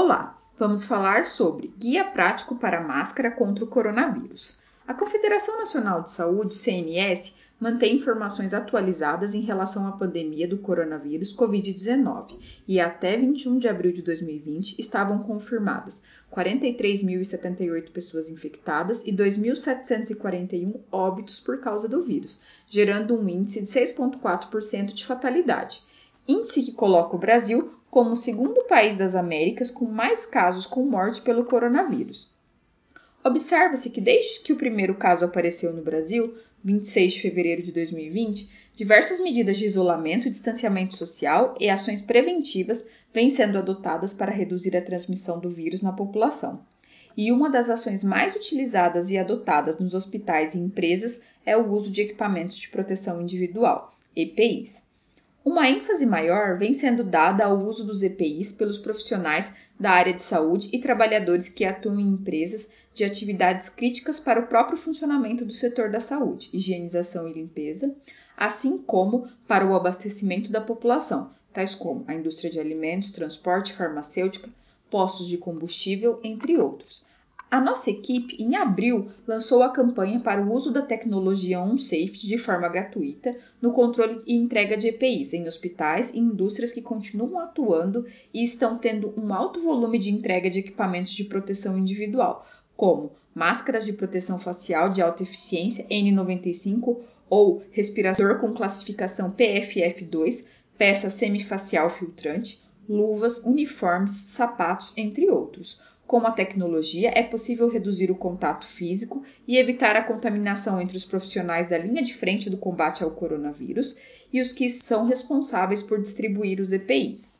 Olá, vamos falar sobre Guia Prático para Máscara contra o Coronavírus. A Confederação Nacional de Saúde, CNS, mantém informações atualizadas em relação à pandemia do coronavírus Covid-19 e até 21 de abril de 2020 estavam confirmadas 43.078 pessoas infectadas e 2.741 óbitos por causa do vírus, gerando um índice de 6,4% de fatalidade. Índice que coloca o Brasil como o segundo país das Américas com mais casos com morte pelo coronavírus. Observa-se que desde que o primeiro caso apareceu no Brasil, 26 de fevereiro de 2020, diversas medidas de isolamento distanciamento social e ações preventivas vêm sendo adotadas para reduzir a transmissão do vírus na população. E uma das ações mais utilizadas e adotadas nos hospitais e empresas é o uso de equipamentos de proteção individual, EPIs. Uma ênfase maior vem sendo dada ao uso dos EPIs pelos profissionais da área de saúde e trabalhadores que atuam em empresas de atividades críticas para o próprio funcionamento do setor da saúde, higienização e limpeza, assim como para o abastecimento da população, tais como a indústria de alimentos, transporte, farmacêutica, postos de combustível, entre outros. A nossa equipe, em abril, lançou a campanha para o uso da tecnologia OnSafety de forma gratuita no controle e entrega de EPIs em hospitais e indústrias que continuam atuando e estão tendo um alto volume de entrega de equipamentos de proteção individual, como máscaras de proteção facial de alta eficiência N95 ou respirador com classificação PFF2, peça semifacial filtrante, luvas, uniformes, sapatos, entre outros. Com a tecnologia, é possível reduzir o contato físico e evitar a contaminação entre os profissionais da linha de frente do combate ao coronavírus e os que são responsáveis por distribuir os EPIs.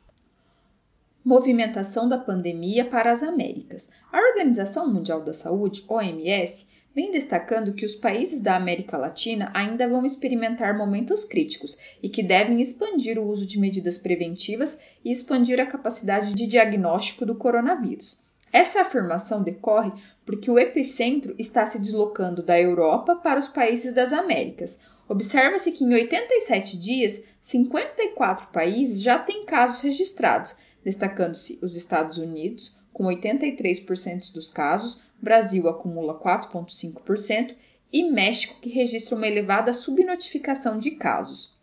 Movimentação da pandemia para as Américas. A Organização Mundial da Saúde, OMS, vem destacando que os países da América Latina ainda vão experimentar momentos críticos e que devem expandir o uso de medidas preventivas e expandir a capacidade de diagnóstico do coronavírus. Essa afirmação decorre porque o epicentro está se deslocando da Europa para os países das Américas. Observa-se que em 87 dias, 54 países já têm casos registrados, destacando-se os Estados Unidos, com 83% dos casos, Brasil acumula 4,5% e México, que registra uma elevada subnotificação de casos.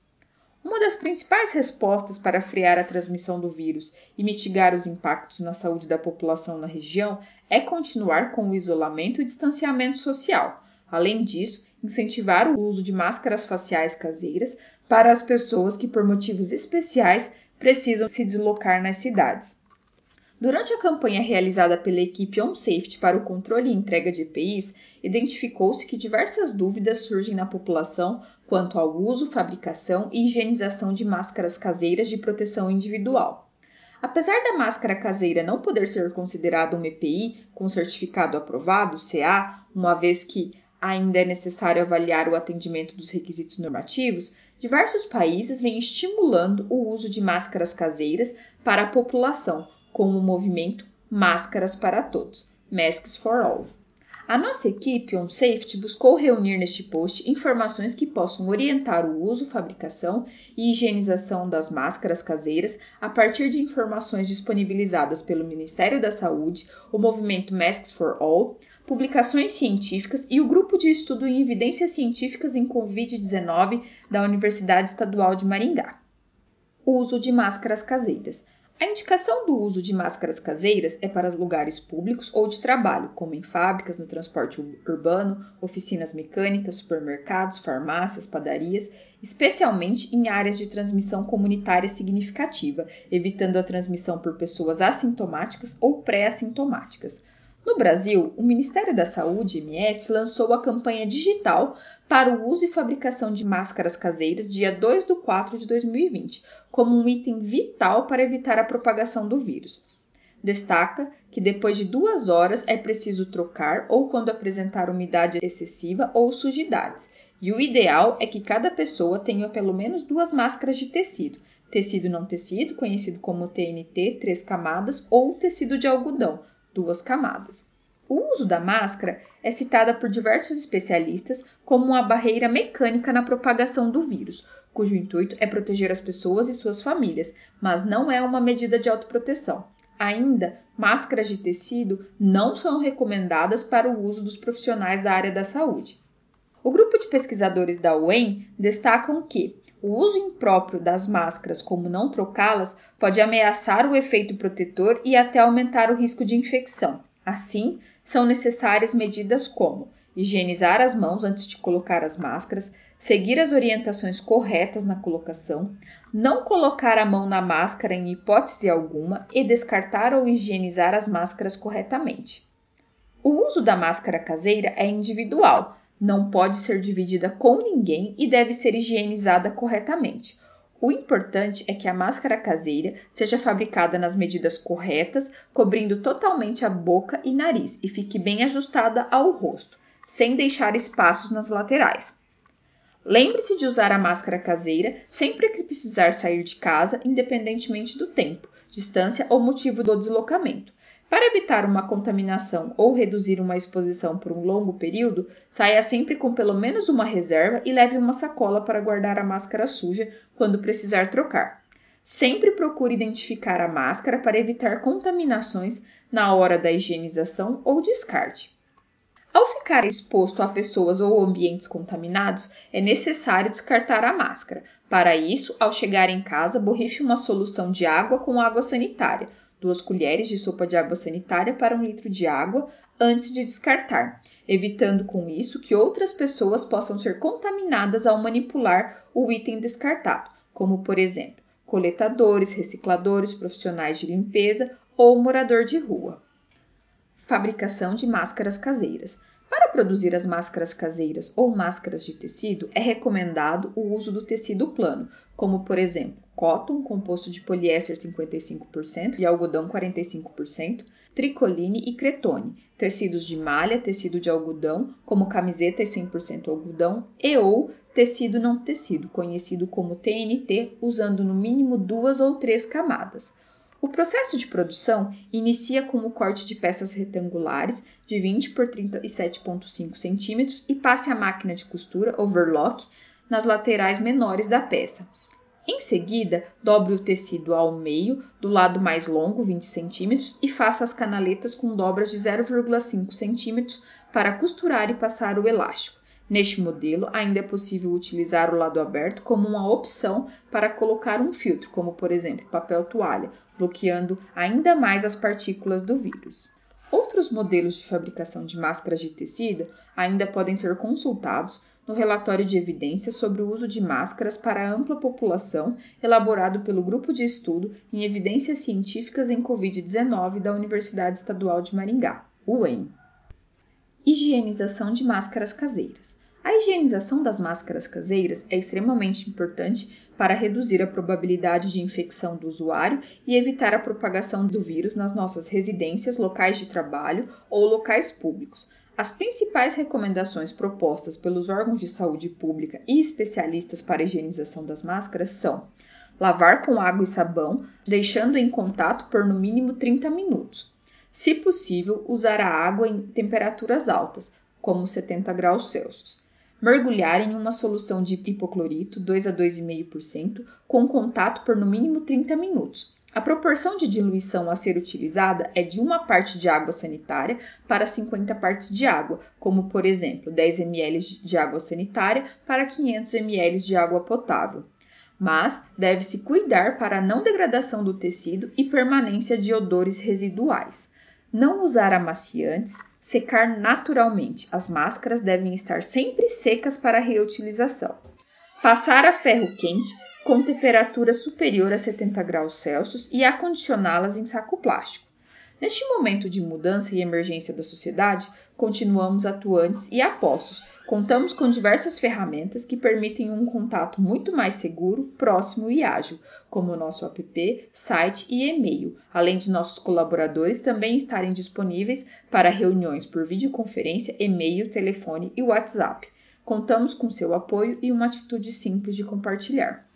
Uma das principais respostas para frear a transmissão do vírus e mitigar os impactos na saúde da população na região é continuar com o isolamento e distanciamento social. Além disso, incentivar o uso de máscaras faciais caseiras para as pessoas que, por motivos especiais, precisam se deslocar nas cidades. Durante a campanha realizada pela equipe OnSafety para o controle e entrega de EPIs, identificou-se que diversas dúvidas surgem na população quanto ao uso, fabricação e higienização de máscaras caseiras de proteção individual. Apesar da máscara caseira não poder ser considerada uma EPI com certificado aprovado, CA, uma vez que ainda é necessário avaliar o atendimento dos requisitos normativos, diversos países vêm estimulando o uso de máscaras caseiras para a população com o movimento Máscaras para Todos, Masks for All. A nossa equipe On Safety buscou reunir neste post informações que possam orientar o uso, fabricação e higienização das máscaras caseiras a partir de informações disponibilizadas pelo Ministério da Saúde, o movimento Masks for All, publicações científicas e o grupo de estudo em evidências científicas em Covid-19 da Universidade Estadual de Maringá. Uso de máscaras caseiras. A indicação do uso de máscaras caseiras é para lugares públicos ou de trabalho, como em fábricas, no transporte urbano, oficinas mecânicas, supermercados, farmácias, padarias, especialmente em áreas de transmissão comunitária significativa, evitando a transmissão por pessoas assintomáticas ou pré-assintomáticas. No Brasil, o Ministério da Saúde, MS, lançou a campanha digital para o uso e fabricação de máscaras caseiras dia 2 de 4 de 2020, como um item vital para evitar a propagação do vírus. Destaca que depois de duas horas é preciso trocar ou quando apresentar umidade excessiva ou sujidades, e o ideal é que cada pessoa tenha pelo menos duas máscaras de tecido, tecido não tecido, conhecido como TNT, três camadas, ou tecido de algodão, duas camadas. O uso da máscara é citada por diversos especialistas como uma barreira mecânica na propagação do vírus, cujo intuito é proteger as pessoas e suas famílias, mas não é uma medida de autoproteção. Ainda, máscaras de tecido não são recomendadas para o uso dos profissionais da área da saúde. O grupo de pesquisadores da UEM destacam que o uso impróprio das máscaras, como não trocá-las, pode ameaçar o efeito protetor e até aumentar o risco de infecção. Assim, são necessárias medidas como higienizar as mãos antes de colocar as máscaras, seguir as orientações corretas na colocação, não colocar a mão na máscara em hipótese alguma e descartar ou higienizar as máscaras corretamente. O uso da máscara caseira é individual, não pode ser dividida com ninguém e deve ser higienizada corretamente. O importante é que a máscara caseira seja fabricada nas medidas corretas, cobrindo totalmente a boca e nariz e fique bem ajustada ao rosto, sem deixar espaços nas laterais. Lembre-se de usar a máscara caseira sempre que precisar sair de casa, independentemente do tempo, distância ou motivo do deslocamento. Para evitar uma contaminação ou reduzir uma exposição por um longo período, saia sempre com pelo menos uma reserva e leve uma sacola para guardar a máscara suja quando precisar trocar. Sempre procure identificar a máscara para evitar contaminações na hora da higienização ou descarte. Ao ficar exposto a pessoas ou ambientes contaminados, é necessário descartar a máscara. Para isso, ao chegar em casa, borrife uma solução de água com água sanitária, duas colheres de sopa de água sanitária para um litro de água antes de descartar, evitando com isso que outras pessoas possam ser contaminadas ao manipular o item descartado, como por exemplo, coletadores, recicladores, profissionais de limpeza ou morador de rua. Fabricação de máscaras caseiras. Para produzir as máscaras caseiras ou máscaras de tecido, é recomendado o uso do tecido plano, como por exemplo, cotton, composto de poliéster 55% e algodão 45%, tricoline e cretone, tecidos de malha, tecido de algodão, como camiseta e 100% algodão, e ou tecido não tecido, conhecido como TNT, usando no mínimo duas ou três camadas. O processo de produção inicia com o corte de peças retangulares de 20 por 37,5 cm e passe a máquina de costura overlock nas laterais menores da peça. Em seguida, dobre o tecido ao meio, do lado mais longo, 20 cm, e faça as canaletas com dobras de 0,5 cm para costurar e passar o elástico. Neste modelo, ainda é possível utilizar o lado aberto como uma opção para colocar um filtro, como por exemplo papel toalha, bloqueando ainda mais as partículas do vírus. Outros modelos de fabricação de máscaras de tecido ainda podem ser consultados no relatório de evidências sobre o uso de máscaras para ampla população, elaborado pelo Grupo de Estudo em Evidências Científicas em Covid-19 da Universidade Estadual de Maringá, UEM. Higienização de máscaras caseiras. A higienização das máscaras caseiras é extremamente importante para reduzir a probabilidade de infecção do usuário e evitar a propagação do vírus nas nossas residências, locais de trabalho ou locais públicos. As principais recomendações propostas pelos órgãos de saúde pública e especialistas para a higienização das máscaras são: lavar com água e sabão, deixando em contato por no mínimo 30 minutos se possível, usar a água em temperaturas altas, como 70 graus Celsius. Mergulhar em uma solução de hipoclorito 2 a 2,5% com contato por no mínimo 30 minutos. A proporção de diluição a ser utilizada é de uma parte de água sanitária para 50 partes de água, como por exemplo 10 ml de água sanitária para 500 ml de água potável. Mas deve-se cuidar para a não degradação do tecido e permanência de odores residuais. Não usar amaciantes, secar naturalmente. As máscaras devem estar sempre secas para reutilização. Passar a ferro quente com temperatura superior a 70 graus Celsius e acondicioná-las em saco plástico. Neste momento de mudança e emergência da sociedade, continuamos atuantes e apostos Contamos com diversas ferramentas que permitem um contato muito mais seguro, próximo e ágil, como o nosso app, site e e-mail, além de nossos colaboradores também estarem disponíveis para reuniões por videoconferência, e-mail, telefone e WhatsApp. Contamos com seu apoio e uma atitude simples de compartilhar.